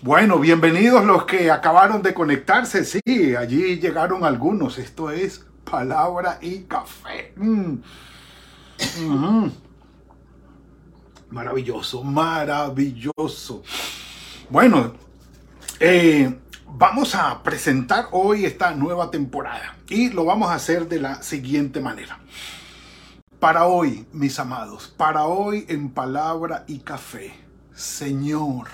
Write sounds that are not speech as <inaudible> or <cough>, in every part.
Bueno, bienvenidos los que acabaron de conectarse. Sí, allí llegaron algunos. Esto es palabra y café. Mm. Maravilloso, maravilloso. Bueno, eh, vamos a presentar hoy esta nueva temporada y lo vamos a hacer de la siguiente manera. Para hoy, mis amados, para hoy en palabra y café, Señor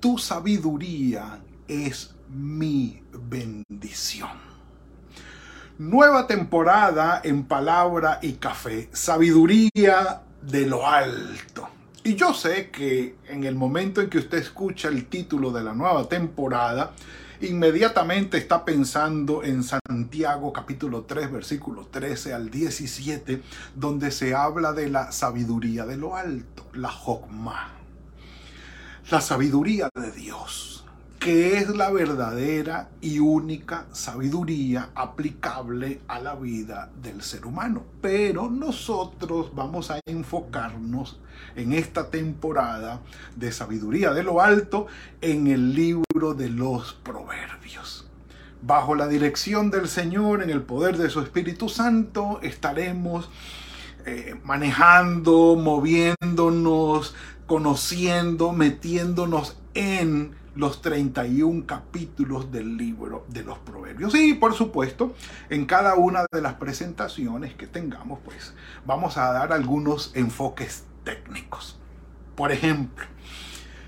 tu sabiduría es mi bendición. Nueva temporada en palabra y café, sabiduría de lo alto. Y yo sé que en el momento en que usted escucha el título de la nueva temporada, inmediatamente está pensando en Santiago capítulo 3 versículo 13 al 17, donde se habla de la sabiduría de lo alto, la Jokmah la sabiduría de Dios, que es la verdadera y única sabiduría aplicable a la vida del ser humano. Pero nosotros vamos a enfocarnos en esta temporada de sabiduría de lo alto en el libro de los proverbios. Bajo la dirección del Señor, en el poder de su Espíritu Santo, estaremos eh, manejando, moviéndonos, conociendo, metiéndonos en los 31 capítulos del libro de los proverbios. Y por supuesto, en cada una de las presentaciones que tengamos, pues vamos a dar algunos enfoques técnicos. Por ejemplo,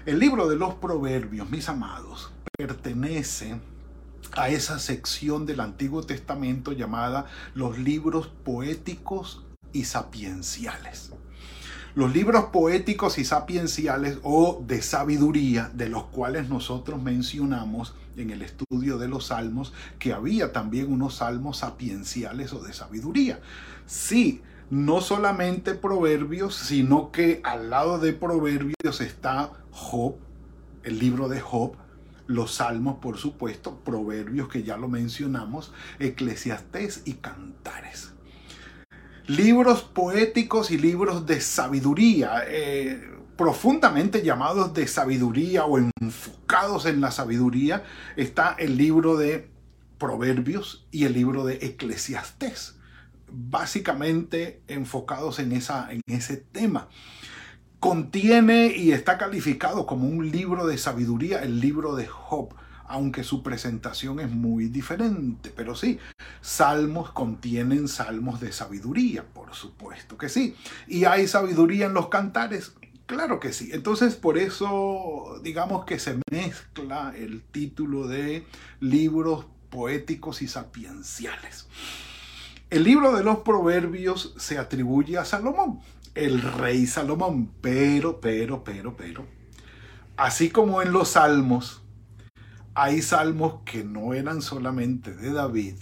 el libro de los proverbios, mis amados, pertenece a esa sección del Antiguo Testamento llamada los libros poéticos y sapienciales. Los libros poéticos y sapienciales o de sabiduría, de los cuales nosotros mencionamos en el estudio de los salmos, que había también unos salmos sapienciales o de sabiduría. Sí, no solamente proverbios, sino que al lado de proverbios está Job, el libro de Job, los salmos, por supuesto, proverbios que ya lo mencionamos, eclesiastés y cantares libros poéticos y libros de sabiduría, eh, profundamente llamados de sabiduría o enfocados en la sabiduría, está el libro de Proverbios y el libro de Eclesiastés, básicamente enfocados en, esa, en ese tema. Contiene y está calificado como un libro de sabiduría el libro de Job aunque su presentación es muy diferente. Pero sí, salmos contienen salmos de sabiduría, por supuesto que sí. ¿Y hay sabiduría en los cantares? Claro que sí. Entonces, por eso, digamos que se mezcla el título de libros poéticos y sapienciales. El libro de los proverbios se atribuye a Salomón, el rey Salomón, pero, pero, pero, pero, así como en los salmos, hay salmos que no eran solamente de David,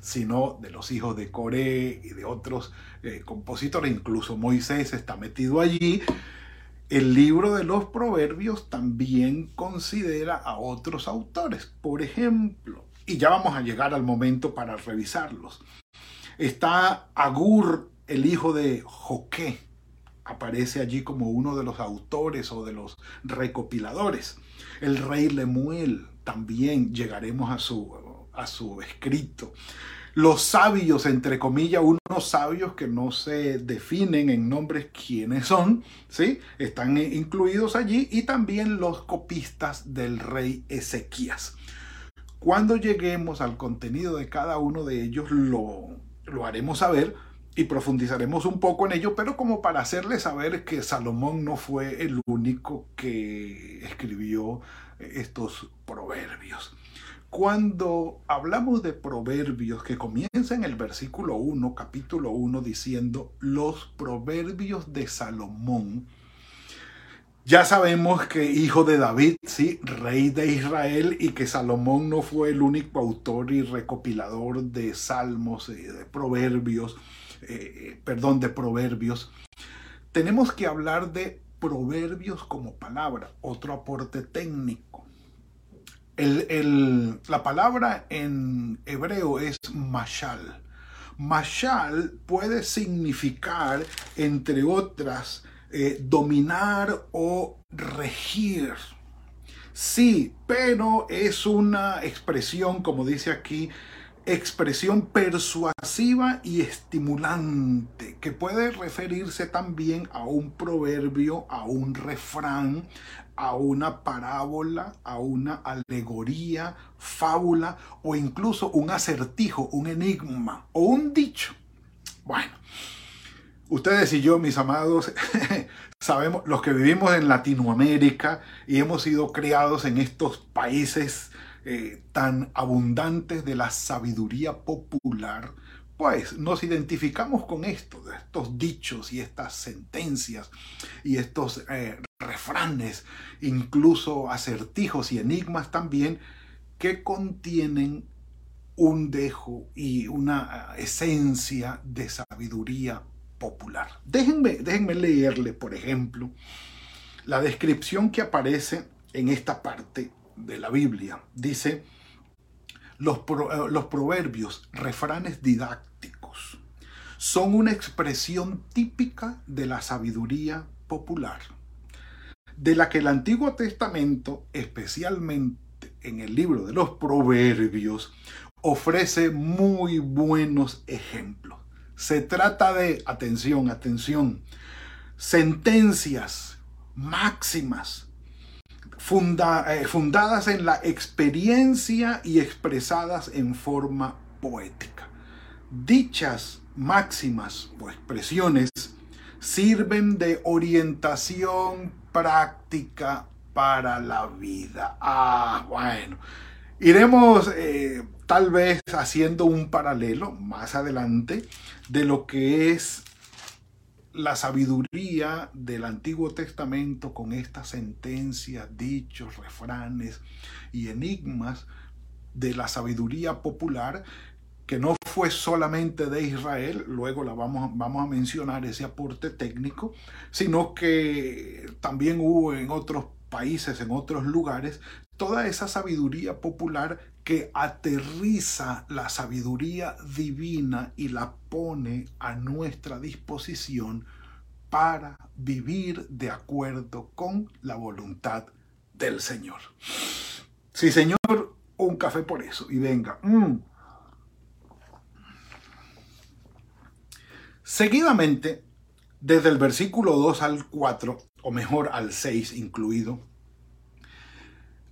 sino de los hijos de Coré y de otros eh, compositores, incluso Moisés está metido allí. El libro de los proverbios también considera a otros autores, por ejemplo, y ya vamos a llegar al momento para revisarlos. Está Agur, el hijo de Joqué, aparece allí como uno de los autores o de los recopiladores el rey Lemuel, también llegaremos a su, a su escrito. Los sabios, entre comillas, unos sabios que no se definen en nombres quiénes son, ¿sí? Están incluidos allí y también los copistas del rey Ezequías. Cuando lleguemos al contenido de cada uno de ellos, lo, lo haremos saber y profundizaremos un poco en ello, pero como para hacerles saber que Salomón no fue el único que escribió estos proverbios. Cuando hablamos de proverbios que comienza en el versículo 1, capítulo 1, diciendo los proverbios de Salomón, Ya sabemos que hijo de David, sí, rey de Israel, y que Salomón no fue el único autor y recopilador de salmos, eh, de proverbios, eh, perdón, de proverbios. Tenemos que hablar de proverbios como palabra, otro aporte técnico. la palabra en hebreo es mashal. Mashal puede significar, entre otras, eh, dominar o regir. Sí, pero es una expresión, como dice aquí, expresión persuasiva y estimulante, que puede referirse también a un proverbio, a un refrán, a una parábola, a una alegoría, fábula o incluso un acertijo, un enigma o un dicho. Bueno, ustedes y yo, mis amados, <laughs> sabemos, los que vivimos en Latinoamérica y hemos sido criados en estos países eh, tan abundantes de la sabiduría popular, pues nos identificamos con esto, estos dichos y estas sentencias y estos eh, refranes, incluso acertijos y enigmas también, que contienen un dejo y una eh, esencia de sabiduría popular. Déjenme, déjenme leerle, por ejemplo, la descripción que aparece en esta parte de la Biblia. Dice, los, eh, los proverbios, refranes didácticos, son una expresión típica de la sabiduría popular, de la que el Antiguo Testamento, especialmente en el libro de los proverbios, ofrece muy buenos ejemplos. Se trata de, atención, atención, sentencias, máximas, eh, fundadas en la experiencia y expresadas en forma poética. Dichas máximas o expresiones sirven de orientación práctica para la vida. Ah, bueno. Iremos eh, tal vez haciendo un paralelo más adelante de lo que es la sabiduría del Antiguo Testamento con estas sentencias, dichos, refranes y enigmas de la sabiduría popular que no fue solamente de Israel, luego la vamos, vamos a mencionar ese aporte técnico, sino que también hubo en otros países, en otros lugares, toda esa sabiduría popular que aterriza la sabiduría divina y la pone a nuestra disposición para vivir de acuerdo con la voluntad del Señor. Sí, Señor, un café por eso y venga. Mm. Seguidamente, desde el versículo 2 al 4, o mejor al 6 incluido,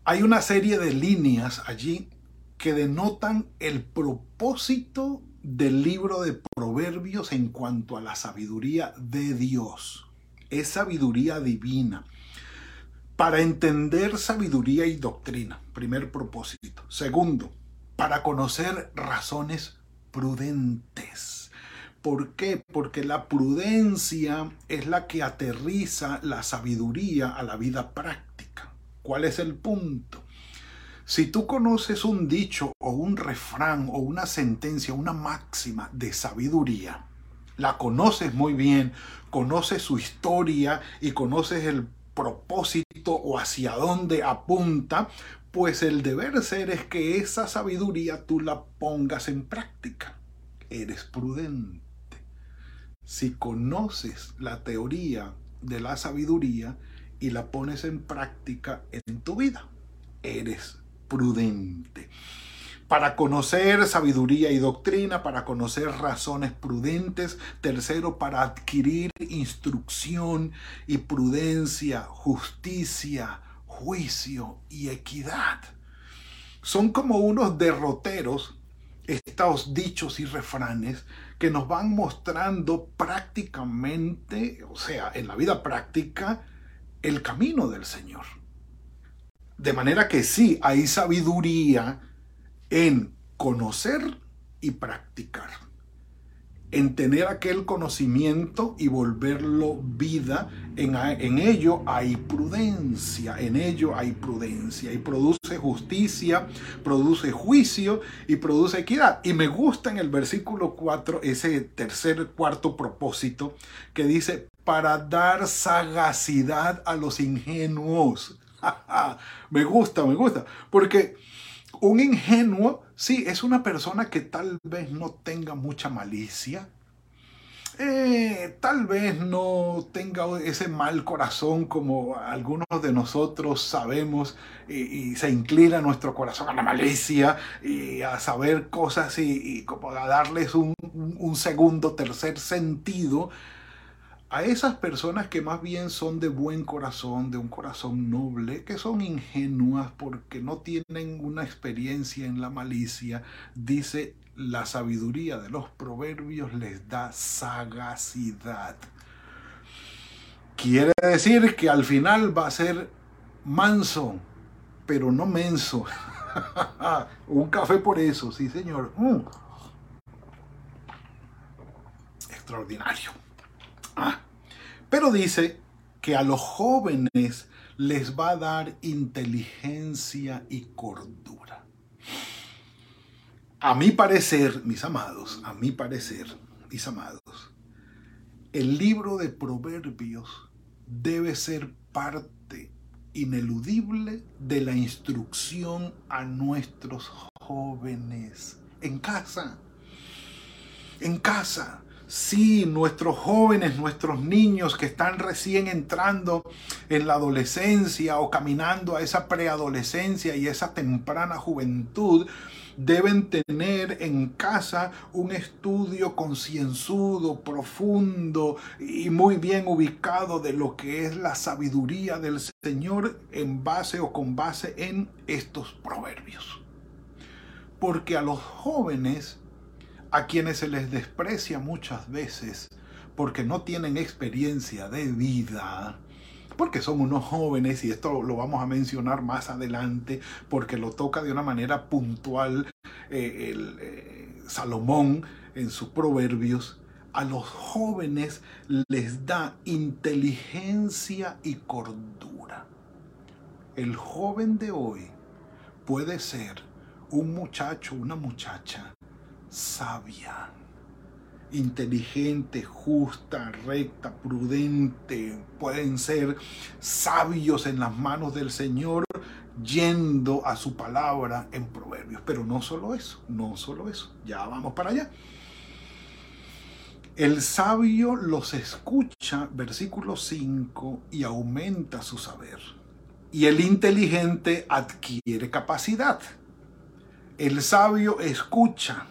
hay una serie de líneas allí que denotan el propósito del libro de Proverbios en cuanto a la sabiduría de Dios. Es sabiduría divina. Para entender sabiduría y doctrina, primer propósito. Segundo, para conocer razones prudentes. ¿Por qué? Porque la prudencia es la que aterriza la sabiduría a la vida práctica. ¿Cuál es el punto? Si tú conoces un dicho o un refrán o una sentencia, una máxima de sabiduría, la conoces muy bien, conoces su historia y conoces el propósito o hacia dónde apunta, pues el deber ser es que esa sabiduría tú la pongas en práctica. Eres prudente. Si conoces la teoría de la sabiduría y la pones en práctica en tu vida, eres prudente. Para conocer sabiduría y doctrina, para conocer razones prudentes. Tercero, para adquirir instrucción y prudencia, justicia, juicio y equidad. Son como unos derroteros estos dichos y refranes que nos van mostrando prácticamente, o sea, en la vida práctica, el camino del Señor. De manera que sí, hay sabiduría en conocer y practicar. En tener aquel conocimiento y volverlo vida, en, en, ello hay prudencia, en ello hay prudencia y produce justicia, produce juicio y produce equidad. Y me gusta en el versículo 4 ese tercer, cuarto propósito que dice, para dar sagacidad a los ingenuos. <laughs> me gusta, me gusta, porque un ingenuo, sí, es una persona que tal vez no tenga mucha malicia, eh, tal vez no tenga ese mal corazón como algunos de nosotros sabemos y, se inclina nuestro corazón a la malicia y a saber cosas y, como a darles un, un segundo, tercer sentido a esas personas que más bien son de buen corazón, de un corazón noble, que son ingenuas porque no tienen una experiencia en la malicia, dice la sabiduría de los proverbios les da sagacidad. Quiere decir que al final va a ser manso, pero no menso. <laughs> un café por eso, sí señor. Mm. Extraordinario. Pero dice que a los jóvenes les va a dar inteligencia y cordura. A mi parecer, mis amados, a mi parecer, mis amados, el libro de Proverbios debe ser parte ineludible de la instrucción a nuestros jóvenes en casa. En casa. Sí, nuestros jóvenes, nuestros niños que están recién entrando en la adolescencia o caminando a esa preadolescencia y esa temprana juventud, deben tener en casa un estudio concienzudo, profundo y muy bien ubicado de lo que es la sabiduría del Señor en base o con base en estos proverbios. Porque a los jóvenes a quienes se les desprecia muchas veces porque no tienen experiencia de vida, porque son unos jóvenes, y esto lo vamos a mencionar más adelante, porque lo toca de una manera puntual eh, el, eh, Salomón en sus proverbios, a los jóvenes les da inteligencia y cordura. El joven de hoy puede ser un muchacho, una muchacha sabia, inteligente, justa, recta, prudente. Pueden ser sabios en las manos del Señor yendo a su palabra en proverbios. Pero no solo eso, no solo eso. Ya vamos para allá. El sabio los escucha, versículo 5, y aumenta su saber. Y el inteligente adquiere capacidad. El sabio escucha,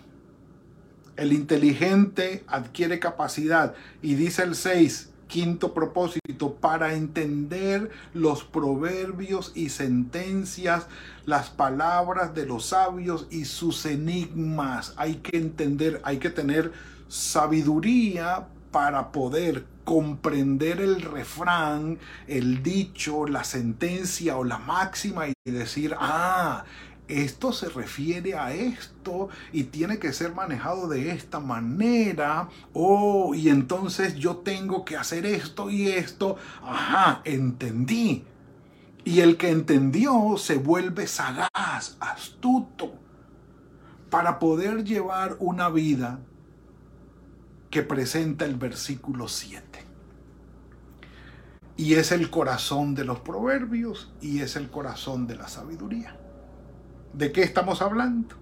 el inteligente adquiere capacidad. Y dice el 6, quinto propósito, para entender los proverbios y sentencias, las palabras de los sabios y sus enigmas. Hay que entender, hay que tener sabiduría para poder comprender el refrán, el dicho, la sentencia o la máxima y decir, ah, esto se refiere a esto y tiene que ser manejado de esta manera. Oh, y entonces yo tengo que hacer esto y esto. Ajá, entendí. Y el que entendió se vuelve sagaz, astuto, para poder llevar una vida que presenta el versículo 7. Y es el corazón de los proverbios y es el corazón de la sabiduría. ¿De qué estamos hablando?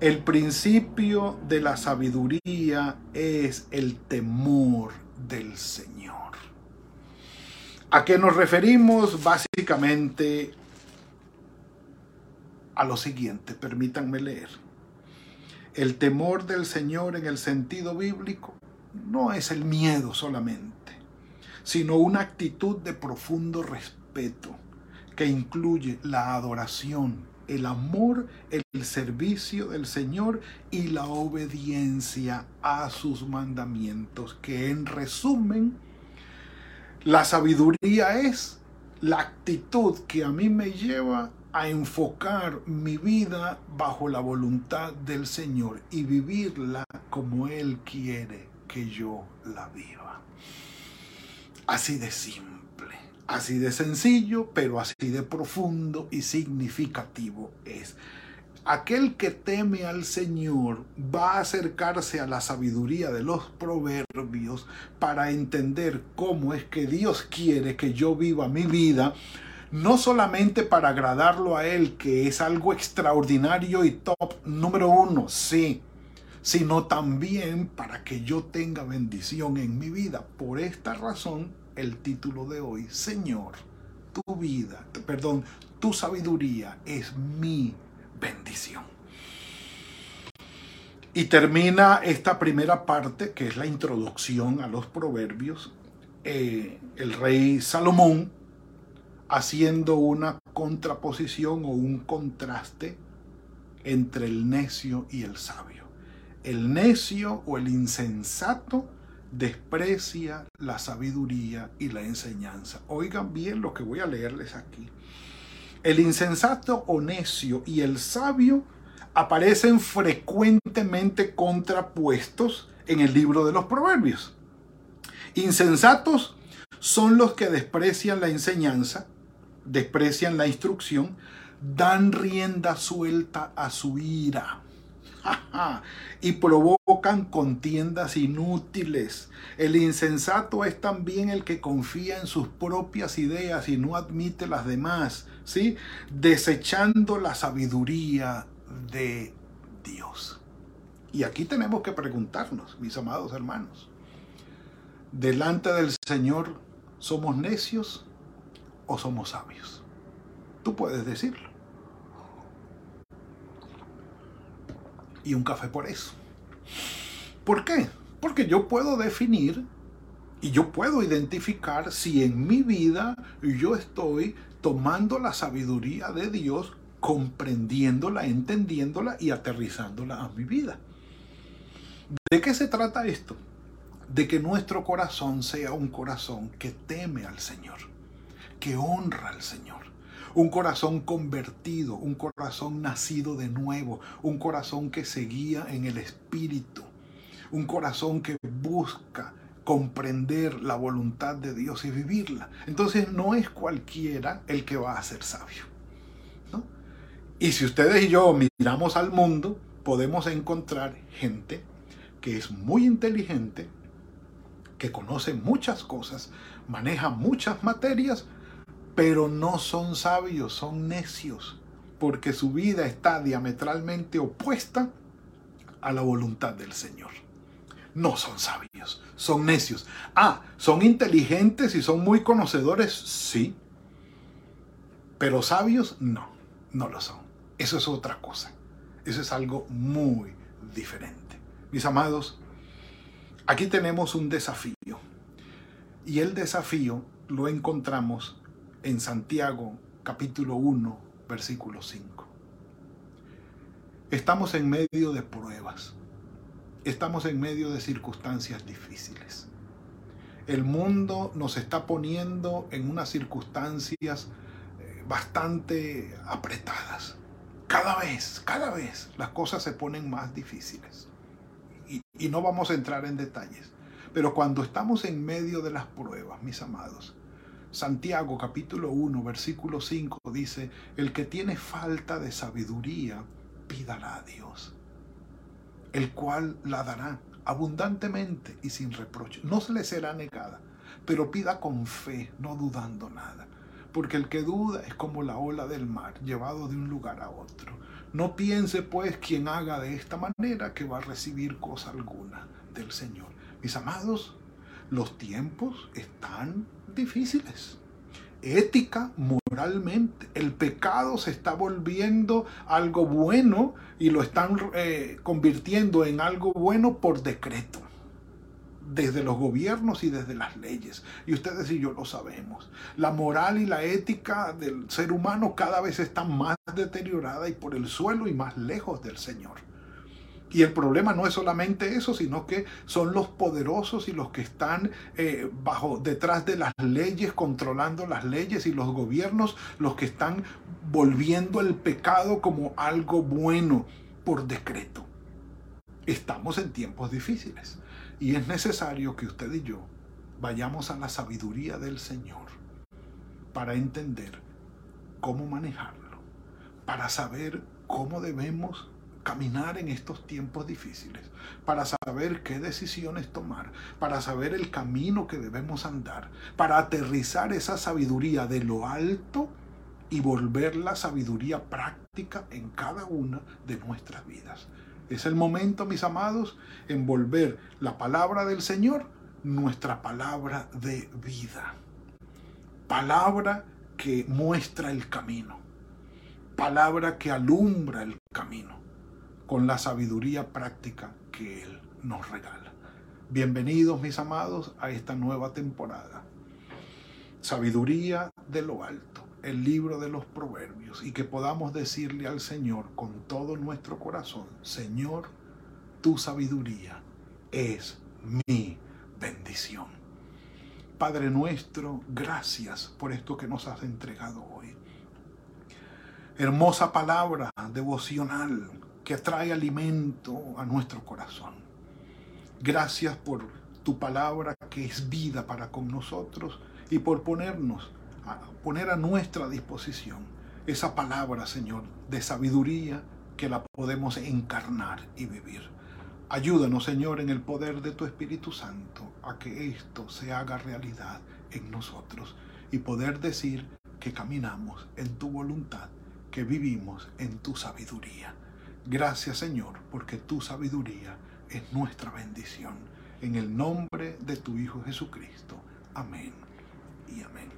El principio de la sabiduría es el temor del Señor. ¿A qué nos referimos? Básicamente a lo siguiente, permítanme leer. El temor del Señor en el sentido bíblico no es el miedo solamente, sino una actitud de profundo respeto que incluye la adoración, el amor, el servicio del Señor y la obediencia a sus mandamientos, que en resumen, la sabiduría es la actitud que a mí me lleva a enfocar mi vida bajo la voluntad del Señor y vivirla como Él quiere que yo la viva. Así de simple, así de sencillo, pero así de profundo y significativo es. Aquel que teme al Señor va a acercarse a la sabiduría de los proverbios para entender cómo es que Dios quiere que yo viva mi vida no solamente para agradarlo a Él, que es algo extraordinario y top número uno, sí, sino también para que yo tenga bendición en mi vida. Por esta razón, el título de hoy, Señor, tu vida, perdón, tu sabiduría es mi bendición. Y termina esta primera parte, que es la introducción a los proverbios, eh, el rey Salomón haciendo una contraposición o un contraste entre el necio y el sabio. El necio o el insensato desprecia la sabiduría y la enseñanza. Oigan bien lo que voy a leerles aquí. El insensato o necio y el sabio aparecen frecuentemente contrapuestos en el libro de los proverbios. Insensatos son los que desprecian la enseñanza desprecian la instrucción, dan rienda suelta a su ira <laughs> y provocan contiendas inútiles. El insensato es también el que confía en sus propias ideas y no admite las demás, ¿sí? Desechando la sabiduría de Dios. Y aquí tenemos que preguntarnos, mis amados hermanos, delante del Señor, ¿somos necios o somos sabios? Tú puedes decirlo. Y un café por eso. ¿Por qué? Porque yo puedo definir y yo puedo identificar si en mi vida yo estoy tomando la sabiduría de Dios, comprendiéndola, entendiéndola y aterrizándola a mi vida. ¿De qué se trata esto? De que nuestro corazón sea un corazón que teme al Señor que honra al Señor. Un corazón convertido, un corazón nacido de nuevo, un corazón que se guía en el Espíritu, un corazón que busca comprender la voluntad de Dios y vivirla. Entonces no es cualquiera el que va a ser sabio. Y si ustedes y yo miramos al mundo, podemos encontrar gente que es muy inteligente, que conoce muchas cosas, maneja muchas materias, pero no son sabios, son necios, porque su vida está diametralmente opuesta a la voluntad del Señor. No son sabios, son necios. Ah, son inteligentes y son muy conocedores, sí, pero sabios no, no lo son. Eso es otra cosa. Eso es algo muy diferente. Mis amados, aquí tenemos un desafío. Y el desafío lo encontramos en Santiago capítulo 1, versículo 5. Estamos en medio de pruebas. Estamos en medio de circunstancias difíciles. El mundo nos está poniendo en unas circunstancias eh, bastante apretadas. Cada vez, cada vez las cosas se ponen más difíciles. Y, y no vamos a entrar en detalles. Pero cuando estamos en medio de las pruebas, mis amados, Santiago capítulo 1 versículo 5 dice, el que tiene falta de sabiduría, pídala a Dios, el cual la dará abundantemente y sin reproche. No se le será negada, pero pida con fe, no dudando nada. Porque el que duda es como la ola del mar, llevado de un lugar a otro. No piense pues quien haga de esta manera que va a recibir cosa alguna del Señor. Mis amados, los tiempos están difíciles. Ética, moralmente. El pecado se está volviendo algo bueno y lo están eh, convirtiendo en algo bueno por decreto. Desde los gobiernos y desde las leyes. Y ustedes y yo lo sabemos. La moral y la ética del ser humano cada vez están más deteriorada y por el suelo y más lejos del Señor. Y el problema no es solamente eso, sino que son los poderosos y los que están eh, bajo detrás de las leyes, controlando las leyes y los gobiernos, los que están volviendo el pecado como algo bueno por decreto. Estamos en tiempos difíciles y es necesario que usted y yo vayamos a la sabiduría del Señor para entender cómo manejarlo, para saber cómo debemos caminar en estos tiempos difíciles, para saber qué decisiones tomar, para saber el camino que debemos andar, para aterrizar esa sabiduría de lo alto y volver la sabiduría práctica en cada una de nuestras vidas. Es el momento, mis amados, en volver la palabra del Señor nuestra palabra de vida. Palabra que muestra el camino. Palabra que alumbra el camino con la sabiduría práctica que Él nos regala. Bienvenidos mis amados a esta nueva temporada. Sabiduría de lo alto, el libro de los proverbios y que podamos decirle al Señor con todo nuestro corazón, Señor, tu sabiduría es mi bendición. Padre nuestro, gracias por esto que nos has entregado hoy. Hermosa palabra devocional que trae alimento a nuestro corazón. Gracias por tu palabra que es vida para con nosotros y por ponernos, a poner a nuestra disposición esa palabra, Señor, de sabiduría que la podemos encarnar y vivir. Ayúdanos, Señor, en el poder de tu Espíritu Santo a que esto se haga realidad en nosotros y poder decir que caminamos en tu voluntad, que vivimos en tu sabiduría. Gracias Señor, porque tu sabiduría es nuestra bendición. En el nombre de tu Hijo Jesucristo. Amén y amén.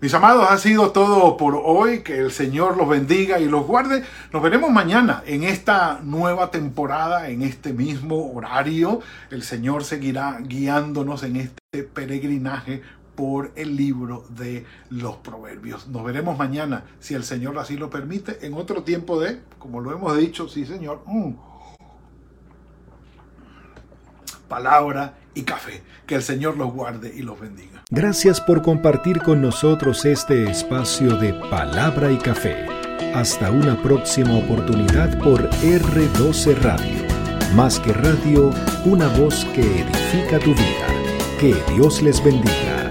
Mis amados, ha sido todo por hoy. Que el Señor los bendiga y los guarde. Nos veremos mañana en esta nueva temporada, en este mismo horario. El Señor seguirá guiándonos en este peregrinaje por el libro de los proverbios. Nos veremos mañana, si el Señor así lo permite, en otro tiempo de, como lo hemos dicho, sí Señor, mm, palabra y café. Que el Señor los guarde y los bendiga. Gracias por compartir con nosotros este espacio de palabra y café. Hasta una próxima oportunidad por R12 Radio. Más que radio, una voz que edifica tu vida. Que Dios les bendiga.